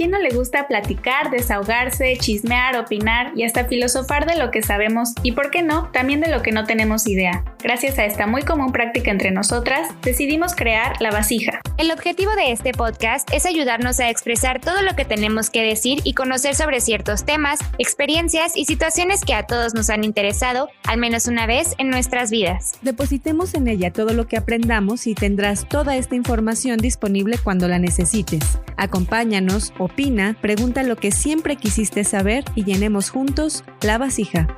quién no le gusta platicar, desahogarse, chismear, opinar y hasta filosofar de lo que sabemos y, por qué no, también de lo que no tenemos idea? Gracias a esta muy común práctica entre nosotras, decidimos crear La Vasija. El objetivo de este podcast es ayudarnos a expresar todo lo que tenemos que decir y conocer sobre ciertos temas, experiencias y situaciones que a todos nos han interesado al menos una vez en nuestras vidas. Depositemos en ella todo lo que aprendamos y tendrás toda esta información disponible cuando la necesites. Acompáñanos, opina, pregunta lo que siempre quisiste saber y llenemos juntos la vasija.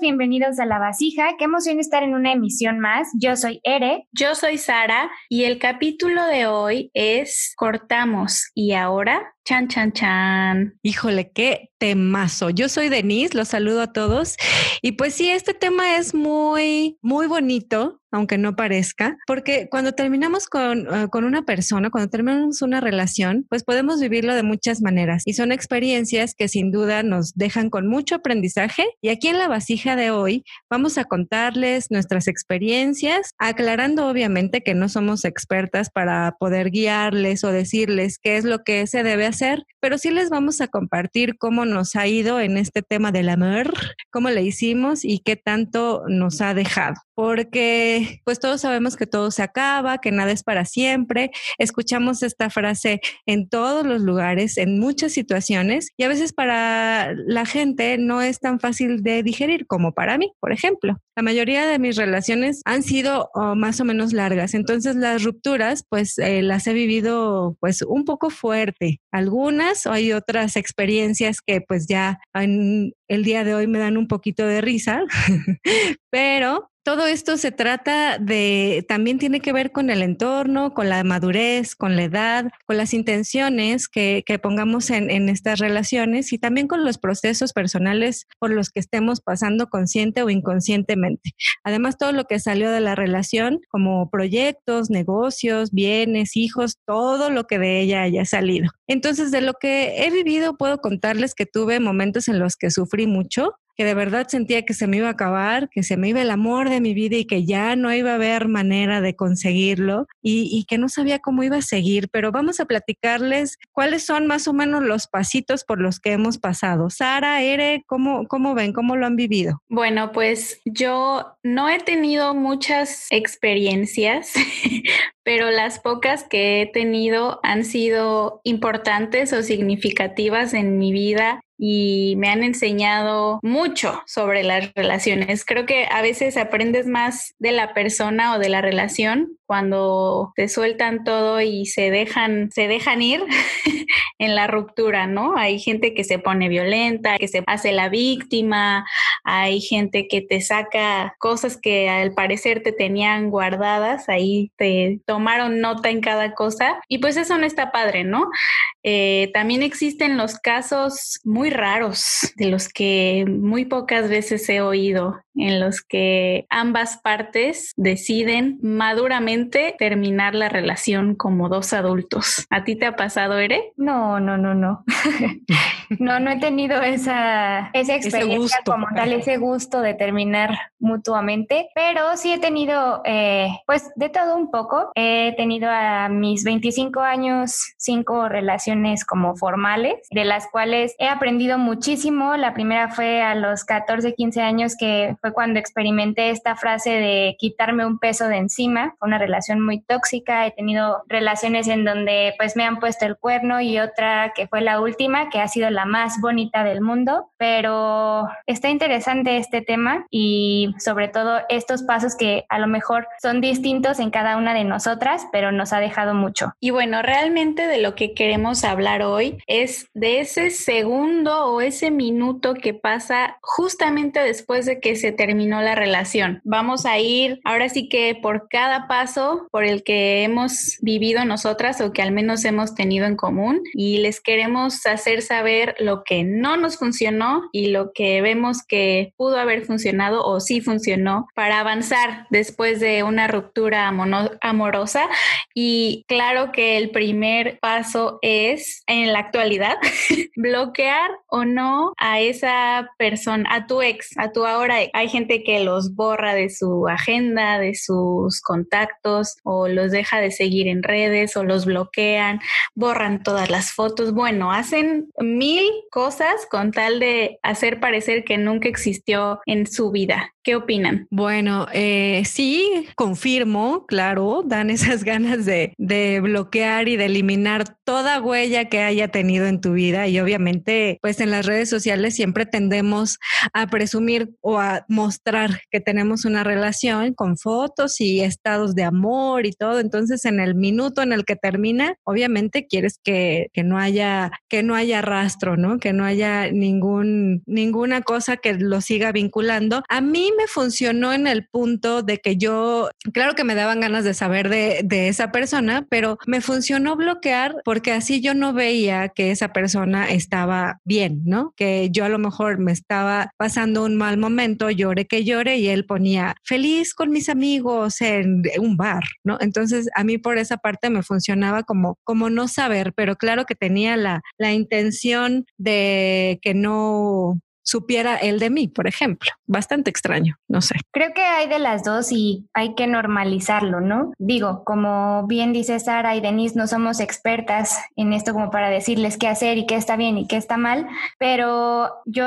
Bienvenidos a La Vasija. Qué emoción estar en una emisión más. Yo soy Ere. Yo soy Sara y el capítulo de hoy es Cortamos y ahora Chan, chan, chan. Híjole, qué temazo. Yo soy Denise, los saludo a todos. Y pues sí, este tema es muy, muy bonito, aunque no parezca, porque cuando terminamos con, uh, con, una persona, cuando terminamos una relación, pues podemos vivirlo de muchas maneras. Y son experiencias que sin duda nos dejan con mucho aprendizaje. Y aquí en la vasija de hoy vamos a contarles nuestras experiencias, aclarando obviamente que no somos expertas para poder guiarles o decirles qué es lo que se debe hacer ser pero sí les vamos a compartir cómo nos ha ido en este tema del amor, cómo le hicimos y qué tanto nos ha dejado. Porque pues todos sabemos que todo se acaba, que nada es para siempre. Escuchamos esta frase en todos los lugares, en muchas situaciones y a veces para la gente no es tan fácil de digerir como para mí, por ejemplo. La mayoría de mis relaciones han sido oh, más o menos largas, entonces las rupturas pues eh, las he vivido pues un poco fuerte. Algunas, hay otras experiencias que pues ya en el día de hoy me dan un poquito de risa, pero todo esto se trata de, también tiene que ver con el entorno, con la madurez, con la edad, con las intenciones que, pongamos en, en, estas relaciones y también con los procesos personales por los que estemos pasando consciente o inconscientemente. Además, todo lo que salió de la relación, como proyectos, negocios, bienes, hijos, todo lo que de ella haya salido. Entonces, de lo que he vivido, puedo contarles que tuve momentos en los que sufrí mucho, que de verdad sentía que se me iba a acabar, que se me iba el amor de mi vida y que ya no iba a haber manera de conseguirlo y, que no sabía cómo iba a seguir, pero vamos a platicarles cuáles son más o menos los pasitos por los que hemos pasado. Sara, Ere, ¿cómo, cómo ven? ¿Cómo lo han vivido? Bueno, pues yo no he tenido muchas experiencias, pero las pocas que he tenido han sido importantes o significativas en mi vida y me han enseñado mucho sobre las relaciones. Creo que a veces aprendes más de la persona o de la relación cuando te sueltan todo y se dejan, se dejan ir en la ruptura, ¿no? Hay gente que se pone violenta, que se hace la víctima, hay gente que te saca cosas que al parecer te tenían guardadas, ahí te tomaron nota en cada cosa y pues eso no está padre, ¿no? Eh, también existen los casos muy raros de los que muy pocas veces he oído en los que ambas partes deciden maduramente terminar la relación como dos adultos. ¿A ti te ha pasado, Ere? No, no, no, no. no, no he tenido esa, esa experiencia como tal, ese gusto de terminar mutuamente, pero sí he tenido, eh, pues, de todo un poco. He tenido a mis 25 años cinco relaciones como formales, de las cuales he aprendido muchísimo. La primera fue a los 14, 15 años que fue cuando experimenté esta frase de quitarme un peso de encima. Fue una relación muy tóxica. He tenido relaciones en donde pues me han puesto el cuerno y otra que fue la última, que ha sido la más bonita del mundo. Pero está interesante este tema y sobre todo estos pasos que a lo mejor son distintos en cada una de nosotras, pero nos ha dejado mucho. Y bueno, realmente de lo que queremos hablar hoy es de ese segundo o ese minuto que pasa justamente después de que se terminó la relación. Vamos a ir ahora sí que por cada paso por el que hemos vivido nosotras o que al menos hemos tenido en común y les queremos hacer saber lo que no nos funcionó y lo que vemos que pudo haber funcionado o sí funcionó para avanzar después de una ruptura amorosa. Y claro que el primer paso es es en la actualidad bloquear o no a esa persona, a tu ex, a tu ahora. Hay gente que los borra de su agenda, de sus contactos o los deja de seguir en redes o los bloquean, borran todas las fotos. Bueno, hacen mil cosas con tal de hacer parecer que nunca existió en su vida. ¿Qué opinan? Bueno, eh, sí, confirmo, claro, dan esas ganas de, de bloquear y de eliminar toda huella que haya tenido en tu vida y obviamente pues en las redes sociales siempre tendemos a presumir o a mostrar que tenemos una relación con fotos y estados de amor y todo, entonces en el minuto en el que termina, obviamente quieres que, que no haya que no haya rastro, ¿no? Que no haya ningún ninguna cosa que lo siga vinculando. A mí me funcionó en el punto de que yo, claro que me daban ganas de saber de, de esa persona, pero me funcionó bloquear porque así yo no veía que esa persona estaba bien, ¿no? Que yo a lo mejor me estaba pasando un mal momento, llore que llore y él ponía feliz con mis amigos en un bar, ¿no? Entonces a mí por esa parte me funcionaba como, como no saber, pero claro que tenía la, la intención de que no supiera él de mí, por ejemplo. Bastante extraño, no sé. Creo que hay de las dos y hay que normalizarlo, ¿no? Digo, como bien dice Sara y Denise, no somos expertas en esto como para decirles qué hacer y qué está bien y qué está mal, pero yo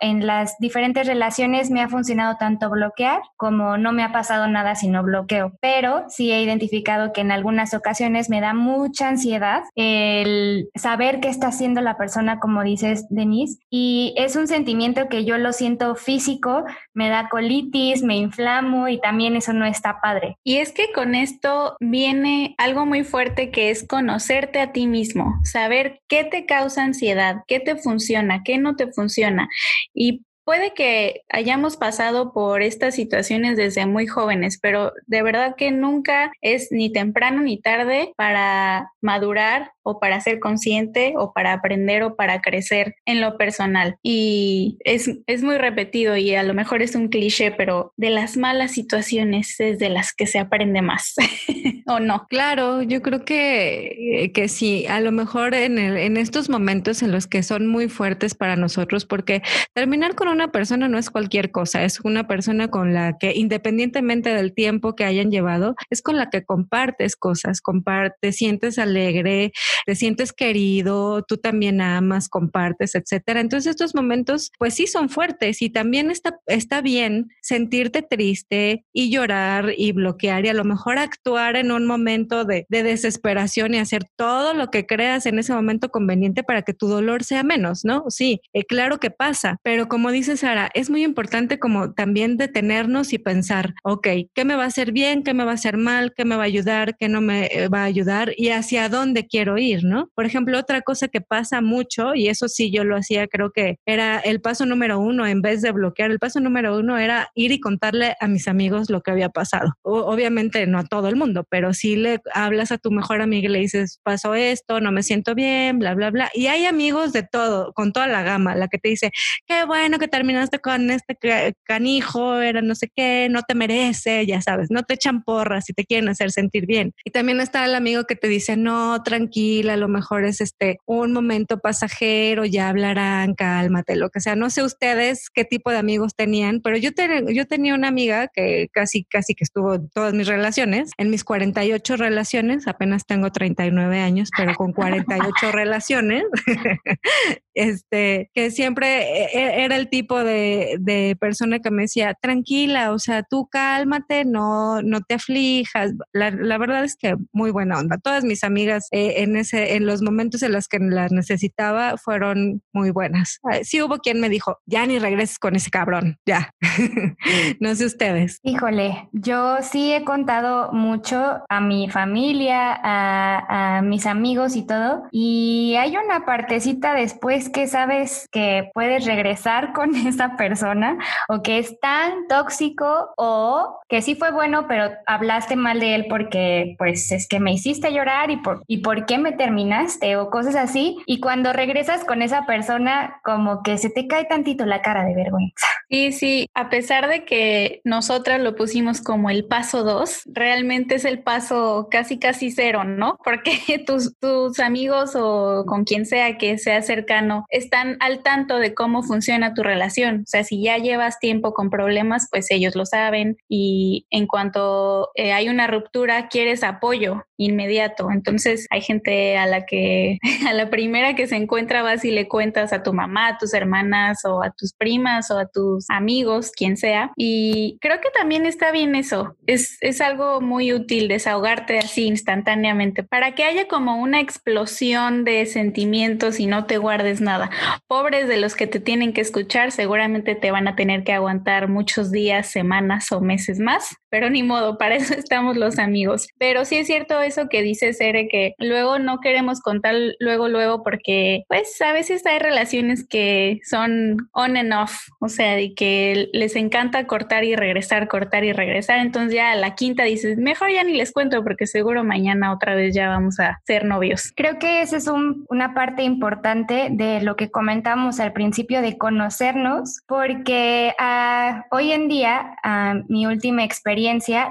en las diferentes relaciones me ha funcionado tanto bloquear como no me ha pasado nada si no bloqueo, pero sí he identificado que en algunas ocasiones me da mucha ansiedad el saber qué está haciendo la persona, como dices, Denise, y es un sentimiento que yo lo siento físico, me da colitis, me inflamo y también eso no está padre. Y es que con esto viene algo muy fuerte que es conocerte a ti mismo, saber qué te causa ansiedad, qué te funciona, qué no te funciona. Y Puede que hayamos pasado por estas situaciones desde muy jóvenes, pero de verdad que nunca es ni temprano ni tarde para madurar o para ser consciente o para aprender o para crecer en lo personal. Y es, es muy repetido y a lo mejor es un cliché, pero de las malas situaciones es de las que se aprende más, ¿o no? Claro, yo creo que, eh, que sí, a lo mejor en, el, en estos momentos en los que son muy fuertes para nosotros, porque terminar con una persona no es cualquier cosa, es una persona con la que independientemente del tiempo que hayan llevado, es con la que compartes cosas, compartes, sientes alegre, te sientes querido, tú también amas, compartes, etcétera. Entonces estos momentos pues sí son fuertes y también está, está bien sentirte triste y llorar y bloquear y a lo mejor actuar en un momento de, de desesperación y hacer todo lo que creas en ese momento conveniente para que tu dolor sea menos, ¿no? Sí, eh, claro que pasa, pero como dices Sara, es muy importante como también detenernos y pensar, ok, ¿qué me va a hacer bien? ¿Qué me va a hacer mal? ¿Qué me va a ayudar? ¿Qué no me eh, va a ayudar? Y hacia dónde quiero ir, ¿no? Por ejemplo, otra cosa que pasa mucho, y eso sí yo lo hacía, creo que era el paso número uno, en vez de bloquear, el paso número uno era ir y contarle a mis amigos lo que había pasado. obviamente no a todo el mundo, pero si le hablas a tu mejor amiga y le dices, pasó esto, no me siento bien, bla, bla, bla. Y hay amigos de todo, con toda la gama, la que te dice, qué bueno que terminaste con este canijo, era no sé qué, no te merece, ya sabes, no te echan porras y te quieren hacer sentir bien. Y también está el amigo que te dice, no, tranquila, a lo mejor es este un momento pasajero, ya hablarán, cálmate, lo que sea. No sé ustedes qué tipo de amigos tenían, pero yo, yo tenía una amiga que casi, casi que estuvo en todas mis relaciones, en mis 48 relaciones, apenas tengo 39 años, pero con 48 relaciones, este, que siempre e, e, era el tipo de, de, persona que me decía, tranquila, o sea, tú cálmate, no, no te aflijas. La, la verdad es que muy buena onda. Todas mis amigas eh, en, ese, en los momentos en los que las necesitaba fueron muy buenas. Sí hubo quien me dijo, ya ni regreses con ese cabrón, ya. no sé ustedes. Híjole, yo sí he contado mucho a mi familia, a, a mis amigos y todo, y hay una partecita después que sabes que puedes regresar con con esa persona o que es tan tóxico o que sí fue bueno, pero hablaste mal de él porque pues es que me hiciste llorar y por, y por qué me terminaste o cosas así. Y cuando regresas con esa persona, como que se te cae tantito la cara de vergüenza. Sí, sí, a pesar de que nosotras lo pusimos como el paso dos, realmente es el paso casi, casi cero, ¿no? Porque tus, tus amigos o con quien sea que sea cercano están al tanto de cómo funciona tu relación. O sea, si ya llevas tiempo con problemas, pues ellos lo saben y en cuanto eh, hay una ruptura, quieres apoyo inmediato. Entonces hay gente a la que a la primera que se encuentra vas y le cuentas a tu mamá, a tus hermanas o a tus primas o a tus amigos, quien sea. Y creo que también está bien eso. Es, es algo muy útil desahogarte así instantáneamente para que haya como una explosión de sentimientos y no te guardes nada. Pobres de los que te tienen que escuchar, seguramente te van a tener que aguantar muchos días, semanas o meses más, pero ni modo, para eso estamos los amigos. Pero sí es cierto eso que dice Sere, que luego no queremos contar luego, luego, porque pues a veces hay relaciones que son on and off, o sea, de que les encanta cortar y regresar, cortar y regresar. Entonces ya a la quinta dices, mejor ya ni les cuento porque seguro mañana otra vez ya vamos a ser novios. Creo que esa es una parte importante de lo que comentamos al principio de conocernos, porque uh, hoy en día, uh, mi última experiencia,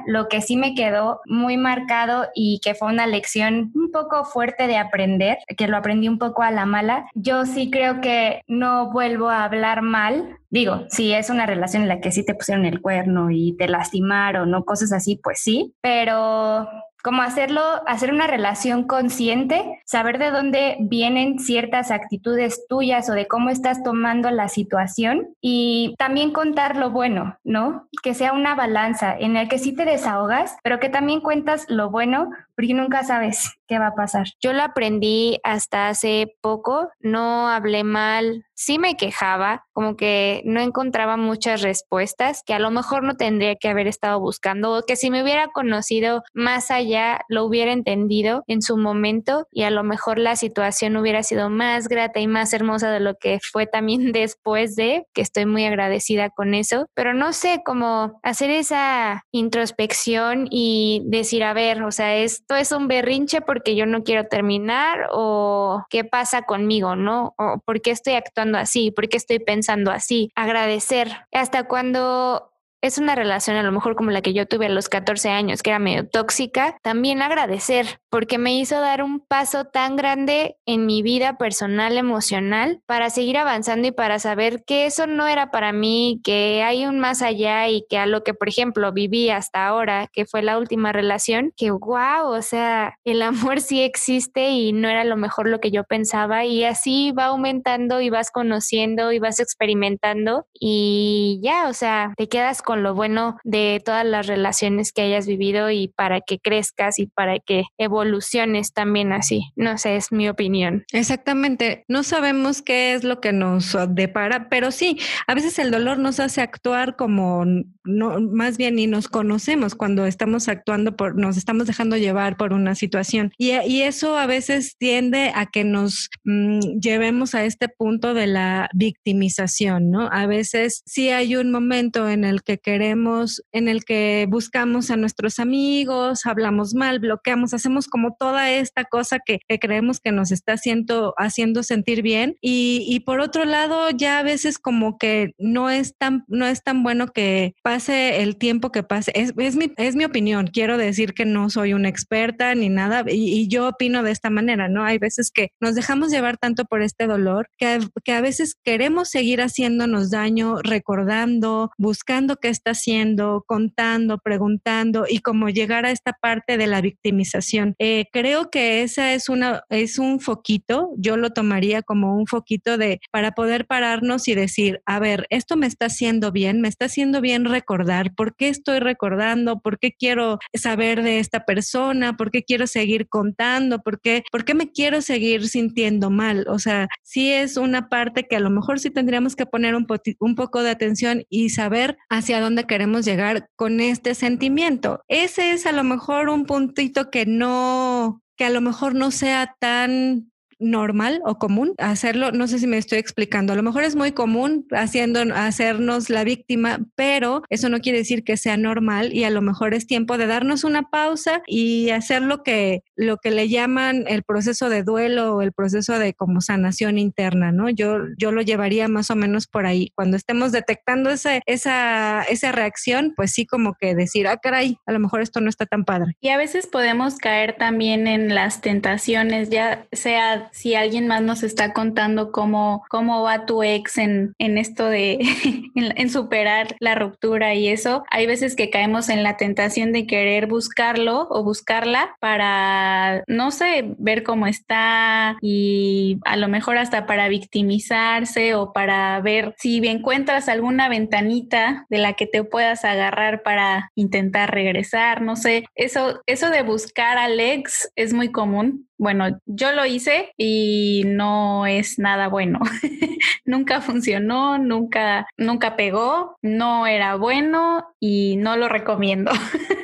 lo que sí me quedó muy marcado y que fue una lección un poco fuerte de aprender, que lo aprendí un poco a la mala, yo sí creo que no vuelvo a hablar mal. Digo, si es una relación en la que sí te pusieron el cuerno y te lastimaron o cosas así, pues sí, pero como hacerlo, hacer una relación consciente, saber de dónde vienen ciertas actitudes tuyas o de cómo estás tomando la situación y también contar lo bueno, ¿no? Que sea una balanza en el que sí te desahogas, pero que también cuentas lo bueno porque nunca sabes qué va a pasar. Yo lo aprendí hasta hace poco, no hablé mal, sí me quejaba, como que no encontraba muchas respuestas que a lo mejor no tendría que haber estado buscando o que si me hubiera conocido más allá lo hubiera entendido en su momento y a lo mejor la situación hubiera sido más grata y más hermosa de lo que fue también después de, que estoy muy agradecida con eso, pero no sé cómo hacer esa introspección y decir, a ver, o sea, esto es un berrinche porque yo no quiero terminar o qué pasa conmigo, ¿no? O por qué estoy actuando así? ¿Por qué estoy pensando así? Agradecer. Hasta cuando es una relación a lo mejor como la que yo tuve a los 14 años, que era medio tóxica, también agradecer, porque me hizo dar un paso tan grande en mi vida personal, emocional, para seguir avanzando y para saber que eso no era para mí, que hay un más allá y que a lo que, por ejemplo, viví hasta ahora, que fue la última relación, que wow, o sea, el amor sí existe y no era lo mejor lo que yo pensaba y así va aumentando y vas conociendo y vas experimentando y ya, o sea, te quedas con lo bueno de todas las relaciones que hayas vivido y para que crezcas y para que evoluciones también así. No sé, es mi opinión. Exactamente. No sabemos qué es lo que nos depara, pero sí, a veces el dolor nos hace actuar como no, más bien ni nos conocemos cuando estamos actuando por, nos estamos dejando llevar por una situación. Y, eso a veces tiende a que nos mm, llevemos a este punto de la victimización, ¿no? A veces sí hay un momento en el que queremos, en el que buscamos a nuestros amigos, hablamos mal, bloqueamos, hacemos como toda esta cosa que, creemos que nos está haciendo, haciendo sentir bien. Y, por otro lado, ya a veces como que no es tan, no es tan bueno que pase el tiempo que pase. Es, es, mi, es mi opinión. Quiero decir que no soy una experta ni nada y, y, yo opino de esta manera, ¿no? Hay veces que nos dejamos llevar tanto por este dolor que, que a veces queremos seguir haciéndonos daño, recordando, buscando está haciendo, contando, preguntando y como llegar a esta parte de la victimización. Eh, creo que esa es una es un foquito, yo lo tomaría como un foquito de para poder pararnos y decir, a ver, esto me está haciendo bien, me está haciendo bien recordar, ¿por qué estoy recordando? ¿Por qué quiero saber de esta persona? ¿Por qué quiero seguir contando? ¿Por qué, por qué me quiero seguir sintiendo mal? O sea, sí es una parte que a lo mejor sí tendríamos que poner un, un poco de atención y saber hacia dónde queremos llegar con este sentimiento. Ese es a lo mejor un puntito que no, que a lo mejor no sea tan normal o común hacerlo. No sé si me estoy explicando. A lo mejor es muy común haciendo, hacernos la víctima, pero eso no quiere decir que sea normal y a lo mejor es tiempo de darnos una pausa y hacer lo que, lo que le llaman el proceso de duelo o el proceso de como sanación interna, ¿no? Yo, yo lo llevaría más o menos por ahí. Cuando estemos detectando esa, esa, esa reacción, pues sí como que decir, ah, caray, a lo mejor esto no está tan padre. Y a veces podemos caer también en las tentaciones, ya sea si alguien más nos está contando cómo, cómo va tu ex en, en esto de, en, superar la ruptura y eso, hay veces que caemos en la tentación de querer buscarlo o buscarla para, no sé, ver cómo está y a lo mejor hasta para victimizarse o para ver si encuentras alguna ventanita de la que te puedas agarrar para intentar regresar, no sé, eso, eso de buscar al ex es muy común. Bueno, yo lo hice y no es nada bueno. nunca funcionó, nunca, nunca pegó, no era bueno y no lo recomiendo.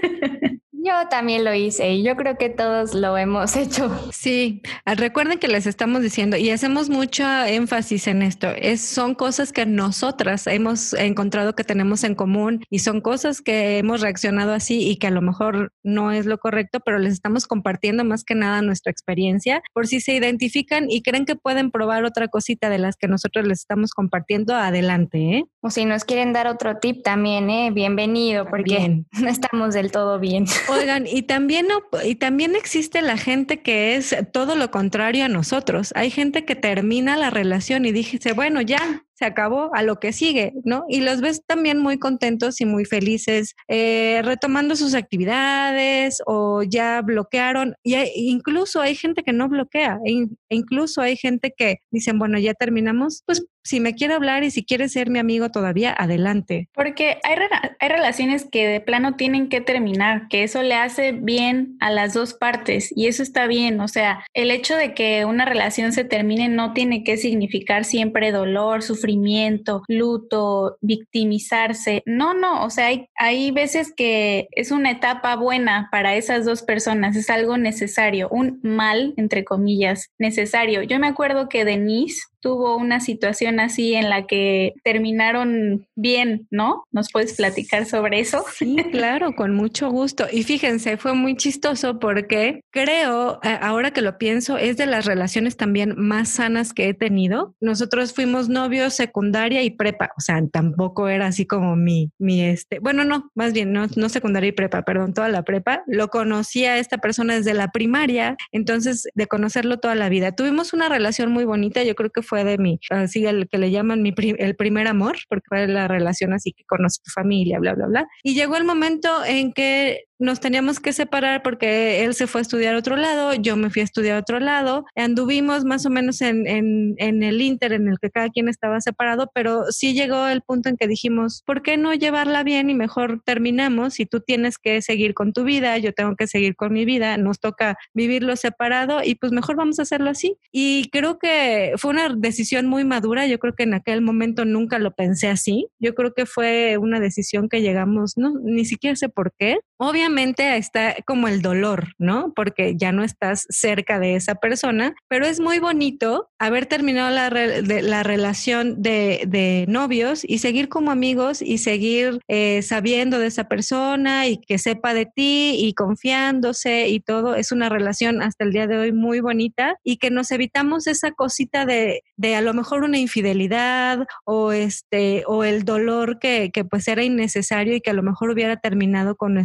Yo también lo hice y yo creo que todos lo hemos hecho. Sí, ah, recuerden que les estamos diciendo y hacemos mucho énfasis en esto. Es, son cosas que nosotras hemos encontrado que tenemos en común y son cosas que hemos reaccionado así y que a lo mejor no es lo correcto, pero les estamos compartiendo más que nada nuestra experiencia por si se identifican y creen que pueden probar otra cosita de las que nosotros les estamos compartiendo adelante. ¿eh? O si nos quieren dar otro tip también, ¿eh? bienvenido, porque no estamos del todo bien. Oigan, y también, y también existe la gente que es todo lo contrario a nosotros. Hay gente que termina la relación y dice, bueno, ya, se acabó a lo que sigue, ¿no? Y los ves también muy contentos y muy felices, eh, retomando sus actividades o ya bloquearon. Y incluso hay gente que no bloquea, e, e incluso hay gente que dicen, bueno, ya terminamos, pues si me quiere hablar y si quiere ser mi amigo todavía, adelante. Porque hay, hay relaciones que de plano tienen que terminar, que eso le hace bien a las dos partes y eso está bien. O sea, el hecho de que una relación se termine no tiene que significar siempre dolor, sufrimiento, luto, victimizarse. No, no, o sea, hay, hay veces que es una etapa buena para esas dos personas, es algo necesario, un mal, entre comillas, necesario. Yo me acuerdo que Denise tuvo una situación así en la que terminaron bien, ¿no? ¿Nos puedes platicar sobre eso? Sí, claro, con mucho gusto. Y fíjense, fue muy chistoso porque creo, eh, ahora que lo pienso, es de las relaciones también más sanas que he tenido. Nosotros fuimos novios secundaria y prepa, o sea, tampoco era así como mi, mi este, bueno, no, más bien, no, no secundaria y prepa, perdón, toda la prepa. Lo conocí a esta persona desde la primaria, entonces de conocerlo toda la vida. Tuvimos una relación muy bonita, yo creo que fue de mi, así el que le llaman mi el primer amor, porque fue la relación así que conoce tu familia, bla, bla, bla. Y llegó el momento en que nos teníamos que separar porque él se fue a estudiar a otro lado, yo me fui a estudiar a otro lado, anduvimos más o menos en, en, el inter en el que cada quien estaba separado, pero sí llegó el punto en que dijimos, ¿por qué no llevarla bien y mejor terminamos? Si tú tienes que seguir con tu vida, yo tengo que seguir con mi vida, nos toca vivirlo separado y pues mejor vamos a hacerlo así. Y creo que fue una decisión muy madura, yo creo que en aquel momento nunca lo pensé así, yo creo que fue una decisión que llegamos, no, ni siquiera sé por qué, Obviamente está como el dolor, ¿no? Porque ya no estás cerca de esa persona, pero es muy bonito haber terminado la, la relación de, de, novios y seguir como amigos y seguir eh, sabiendo de esa persona y que sepa de ti y confiándose y todo. Es una relación hasta el día de hoy muy bonita y que nos evitamos esa cosita de, de a lo mejor una infidelidad o este o el dolor que, que pues era innecesario y que a lo mejor hubiera terminado con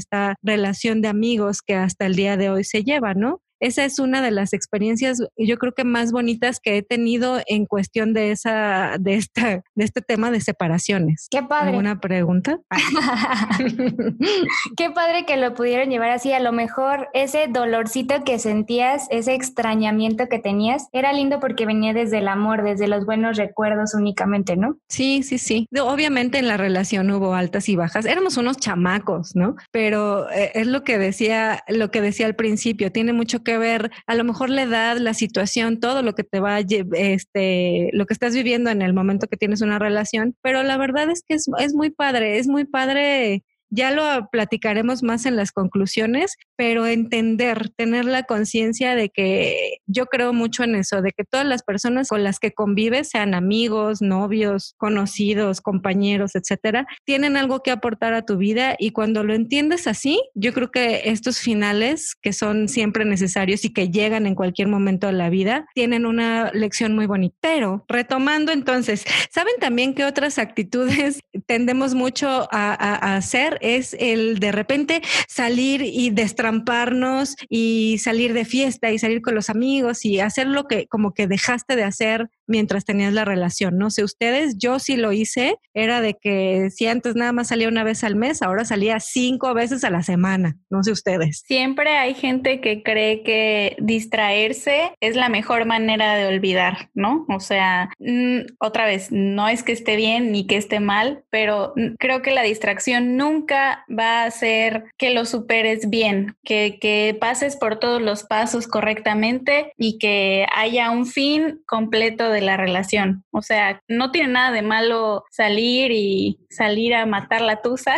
relación de amigos que hasta el día de hoy se lleva, ¿no? Esa es una de las experiencias, yo creo que más bonitas que he tenido en cuestión de esa, de esta, de este tema de separaciones. Qué padre. ¿Alguna pregunta? Qué padre que lo pudieron llevar así. A lo mejor ese dolorcito que sentías, ese extrañamiento que tenías, era lindo porque venía desde el amor, desde los buenos recuerdos únicamente, ¿no? Sí, sí, sí. Obviamente en la relación hubo altas y bajas. Éramos unos chamacos, ¿no? Pero eh, es lo que decía, lo que decía al principio. Tiene mucho que ver a lo mejor la edad, la situación, todo lo que te va, este, lo que estás viviendo en el momento que tienes una relación, pero la verdad es que es, es muy padre, es muy padre ya lo platicaremos más en las conclusiones, pero entender, tener la conciencia de que yo creo mucho en eso, de que todas las personas con las que convives, sean amigos, novios, conocidos, compañeros, etcétera, tienen algo que aportar a tu vida y cuando lo entiendes así, yo creo que estos finales que son siempre necesarios y que llegan en cualquier momento de la vida, tienen una lección muy bonita. Pero retomando entonces, ¿saben también que otras actitudes tendemos mucho a, hacer? Es el de repente salir y destramparnos y salir de fiesta y salir con los amigos y hacer lo que como que dejaste de hacer mientras tenías la relación. No sé ustedes, yo sí lo hice, era de que si antes nada más salía una vez al mes, ahora salía cinco veces a la semana. No sé ustedes. Siempre hay gente que cree que distraerse es la mejor manera de olvidar, ¿no? O sea, mm, otra vez, no es que esté bien ni que esté mal, pero creo que la distracción nunca va a hacer que lo superes bien, que, que pases por todos los pasos correctamente y que haya un fin completo de la relación. O sea, no tiene nada de malo salir y salir a matar la tusa.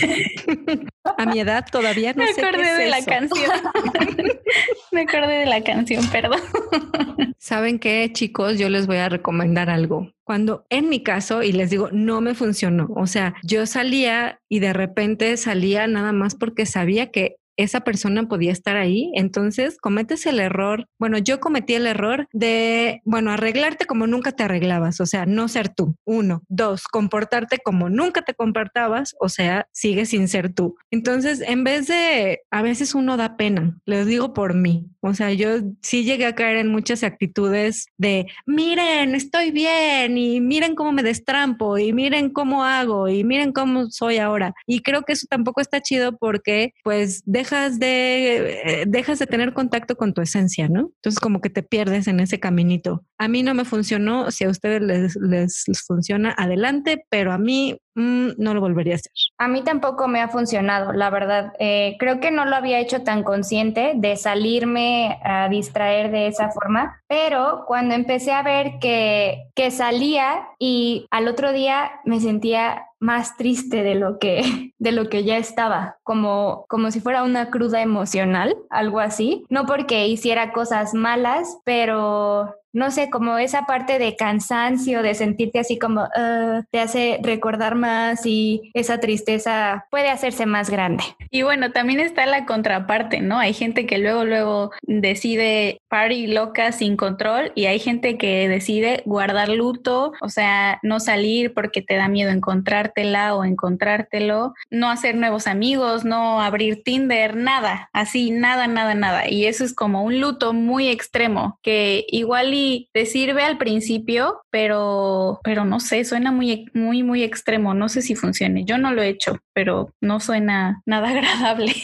A mi edad todavía no Me sé acordé qué de la canción. Me acordé de la canción, perdón. ¿Saben qué, chicos? Yo les voy a recomendar algo. Cuando en mi caso, y les digo, no me funcionó. O sea, yo salía y de repente salía nada más porque sabía que esa persona podía estar ahí. Entonces cometes el error. Bueno, yo cometí el error de, bueno, arreglarte como nunca te arreglabas, o sea, no ser tú. Uno. Dos, comportarte como nunca te comportabas, o sea, sigue sin ser tú. Entonces, en vez de, a veces uno da pena, les digo por mí. O sea, yo sí llegué a caer en muchas actitudes de, miren, estoy bien y miren cómo me destrampo y miren cómo hago y miren cómo soy ahora. Y creo que eso tampoco está chido porque pues dejas de, eh, dejas de tener contacto con tu esencia, ¿no? Entonces como que te pierdes en ese caminito. A mí no me funcionó, si a ustedes les, les, funciona, adelante, pero a mí mm, no lo volvería a hacer. A mí tampoco me ha funcionado, la verdad. Eh, creo que no lo había hecho tan consciente de salirme a distraer de esa forma, pero cuando empecé a ver que, que salía y al otro día me sentía más triste de lo que de lo que ya estaba, como como si fuera una cruda emocional, algo así, no porque hiciera cosas malas, pero no sé, como esa parte de cansancio, de sentirte así como uh, te hace recordar más y esa tristeza puede hacerse más grande. Y bueno, también está la contraparte, ¿no? Hay gente que luego, luego decide party loca sin control y hay gente que decide guardar luto, o sea, no salir porque te da miedo encontrártela o encontrártelo, no hacer nuevos amigos, no abrir Tinder, nada, así, nada, nada, nada. Y eso es como un luto muy extremo que igual y te sirve al principio, pero, pero no sé, suena muy, muy, muy extremo. No sé si funcione. Yo no lo he hecho, pero no suena nada agradable.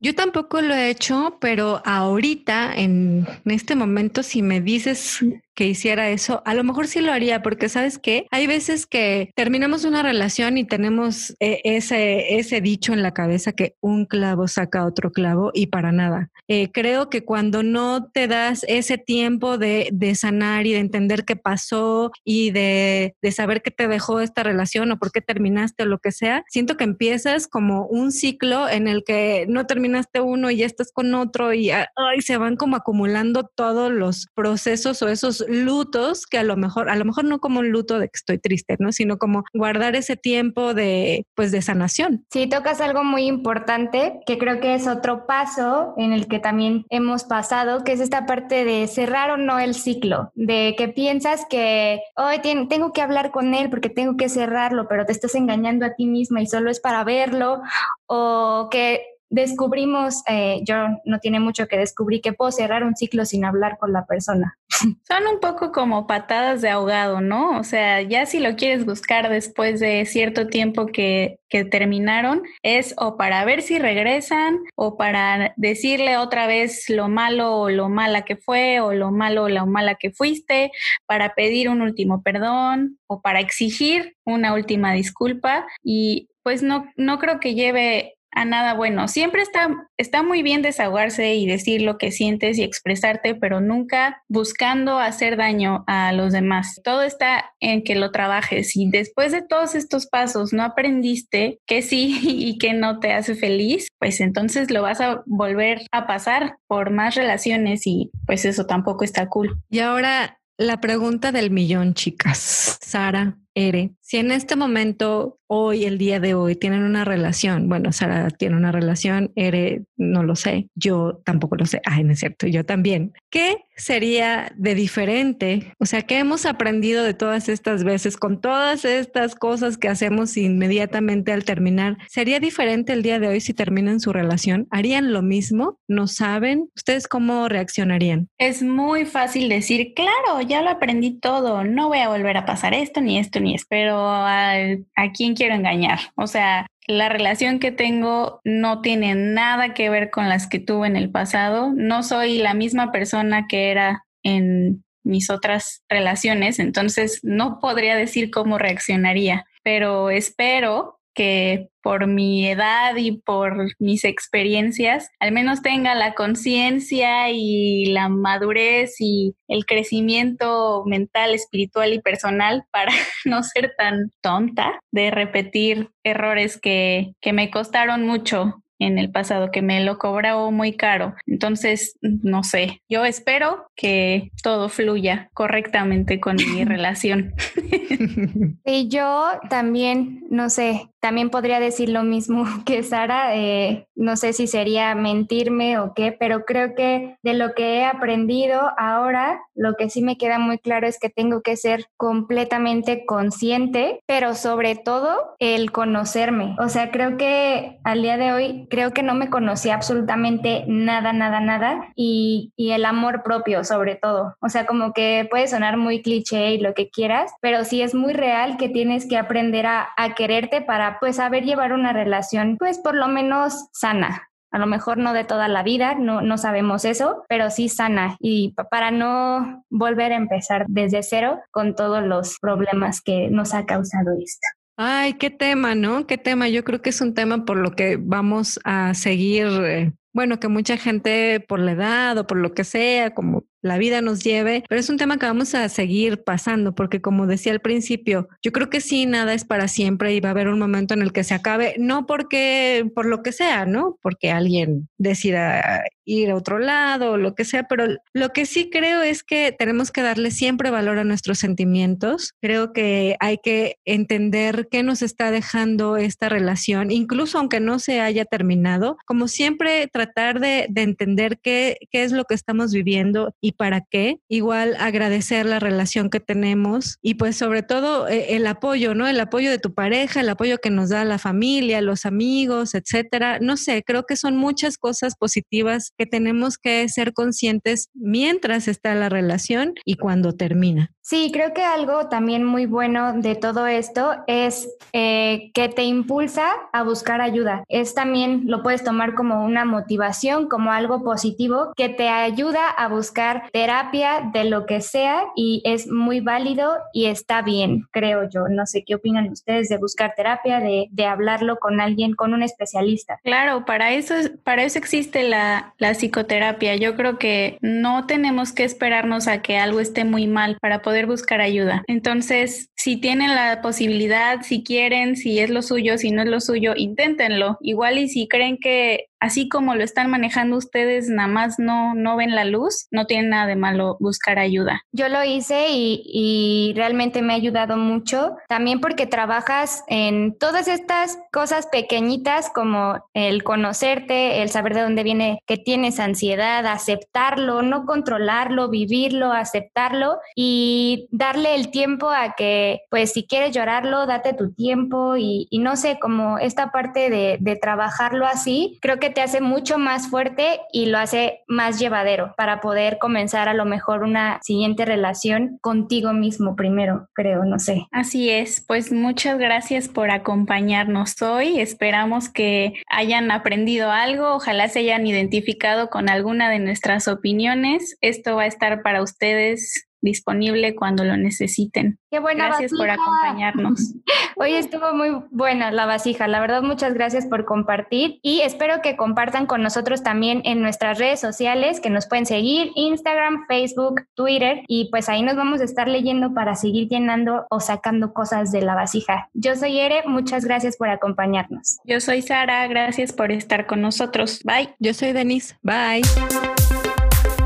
Yo tampoco lo he hecho, pero ahorita, en este momento, si me dices que hiciera eso, a lo mejor sí lo haría, porque sabes que hay veces que terminamos una relación y tenemos eh, ese, ese dicho en la cabeza que un clavo saca otro clavo y para nada. Eh, creo que cuando no te das ese tiempo de, de sanar y de entender qué pasó y de, de, saber qué te dejó esta relación o por qué terminaste o lo que sea, siento que empiezas como un ciclo en el que no terminaste uno y ya estás con otro y ay, se van como acumulando todos los procesos o esos lutos que a lo mejor, a lo mejor no como un luto de que estoy triste, ¿no? Sino como guardar ese tiempo de, pues, de sanación. Sí, tocas algo muy importante que creo que es otro paso en el que también hemos pasado, que es esta parte de cerrar o no el ciclo, de que piensas que hoy tengo que hablar con él porque tengo que cerrarlo, pero te estás engañando a ti misma y solo es para verlo, o que descubrimos, eh, yo no tiene mucho que descubrir que puedo cerrar un ciclo sin hablar con la persona. Son un poco como patadas de ahogado, ¿no? O sea, ya si lo quieres buscar después de cierto tiempo que, que terminaron, es o para ver si regresan o para decirle otra vez lo malo o lo mala que fue o lo malo o lo mala que fuiste, para pedir un último perdón o para exigir una última disculpa y pues no, no creo que lleve a nada bueno. Siempre está, está muy bien desahogarse y decir lo que sientes y expresarte, pero nunca buscando hacer daño a los demás. Todo está en que lo trabajes y después de todos estos pasos no aprendiste que sí y que no te hace feliz, pues entonces lo vas a volver a pasar por más relaciones y pues eso tampoco está cool. Y ahora la pregunta del millón, chicas. Sara, Ere, si en este momento, hoy, el día de hoy, tienen una relación, bueno, Sara tiene una relación, Ere, no lo sé, yo tampoco lo sé, ay, no es cierto, yo también. ¿Qué sería de diferente? O sea, ¿qué hemos aprendido de todas estas veces con todas estas cosas que hacemos inmediatamente al terminar? ¿Sería diferente el día de hoy si terminan su relación? ¿Harían lo mismo? ¿No saben? ¿Ustedes cómo reaccionarían? Es muy fácil decir, claro, ya lo aprendí todo, no voy a volver a pasar esto ni esto ni espero a, a quién quiero engañar. O sea, la relación que tengo no tiene nada que ver con las que tuve en el pasado. No soy la misma persona que era en mis otras relaciones, entonces no podría decir cómo reaccionaría, pero espero que por mi edad y por mis experiencias, al menos tenga la conciencia y la madurez y el crecimiento mental, espiritual y personal para no ser tan tonta de repetir errores que, que me costaron mucho en el pasado, que me lo cobró muy caro. Entonces, no sé, yo espero que todo fluya correctamente con mi relación. Y yo también, no sé, también podría decir lo mismo que Sara, eh, no sé si sería mentirme o qué, pero creo que de lo que he aprendido ahora, lo que sí me queda muy claro es que tengo que ser completamente consciente, pero sobre todo el conocerme. O sea, creo que al día de hoy creo que no me conocía absolutamente nada, nada, nada y, y, el amor propio sobre todo. O sea, como que puede sonar muy cliché y lo que quieras, pero sí es muy real que tienes que aprender a, a quererte para pues saber llevar una relación pues por lo menos sana. A lo mejor no de toda la vida, no, no sabemos eso, pero sí sana y para no volver a empezar desde cero con todos los problemas que nos ha causado esto. Ay, qué tema, ¿no? Qué tema. Yo creo que es un tema por lo que vamos a seguir, eh, bueno, que mucha gente por la edad o por lo que sea, como la vida nos lleve, pero es un tema que vamos a seguir pasando porque como decía al principio, yo creo que sí, nada es para siempre y va a haber un momento en el que se acabe, no porque por lo que sea, ¿no? Porque alguien decida ir a otro lado o lo que sea, pero lo que sí creo es que tenemos que darle siempre valor a nuestros sentimientos. Creo que hay que entender qué nos está dejando esta relación, incluso aunque no se haya terminado, como siempre tratar de, de entender qué, qué es lo que estamos viviendo y para qué. Igual agradecer la relación que tenemos y pues sobre todo eh, el apoyo, ¿no? El apoyo de tu pareja, el apoyo que nos da la familia, los amigos, etcétera. No sé, creo que son muchas cosas positivas que tenemos que ser conscientes mientras está la relación y cuando termina. Sí, creo que algo también muy bueno de todo esto es eh, que te impulsa a buscar ayuda. Es también, lo puedes tomar como una motivación, como algo positivo, que te ayuda a buscar terapia de lo que sea y es muy válido y está bien, creo yo. No sé qué opinan ustedes de buscar terapia, de, de hablarlo con alguien, con un especialista. Claro, para eso, para eso existe la, la psicoterapia. Yo creo que no tenemos que esperarnos a que algo esté muy mal para poder buscar ayuda. Entonces, si tienen la posibilidad, si quieren, si es lo suyo, si no es lo suyo, inténtenlo. Igual y si creen que así como lo están manejando ustedes, nada más no, no ven la luz, no tiene nada de malo buscar ayuda. Yo lo hice y, y realmente me ha ayudado mucho, también porque trabajas en todas estas cosas pequeñitas como el conocerte, el saber de dónde viene que tienes ansiedad, aceptarlo, no controlarlo, vivirlo, aceptarlo y darle el tiempo a que, pues si quieres llorarlo, date tu tiempo y, no sé, como esta parte de, de trabajarlo así, creo que te hace mucho más fuerte y lo hace más llevadero para poder comenzar a lo mejor una siguiente relación contigo mismo primero, creo, no sé. Así es, pues muchas gracias por acompañarnos hoy. Esperamos que hayan aprendido algo, ojalá se hayan identificado con alguna de nuestras opiniones. Esto va a estar para ustedes disponible cuando lo necesiten. Qué buena Gracias por acompañarnos. Hoy estuvo muy buena la vasija. La verdad, muchas gracias por compartir y espero que compartan con nosotros también en nuestras redes sociales que nos pueden seguir, Instagram, Facebook, Twitter y pues ahí nos vamos a estar leyendo para seguir llenando o sacando cosas de la vasija. Yo soy Ere, muchas gracias por acompañarnos. Yo soy Sara, gracias por estar con nosotros. Bye. Yo soy Denise. Bye.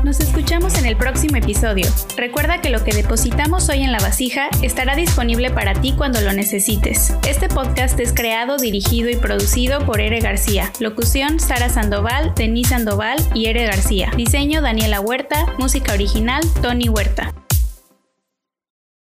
Nos escuchamos en el próximo episodio. Recuerda que lo que depositamos hoy en la vasija estará disponible para ti cuando lo necesites. Este podcast es creado, dirigido y producido por Ere García. Locución Sara Sandoval, Denise Sandoval y Ere García. Diseño Daniela Huerta. Música original Tony Huerta.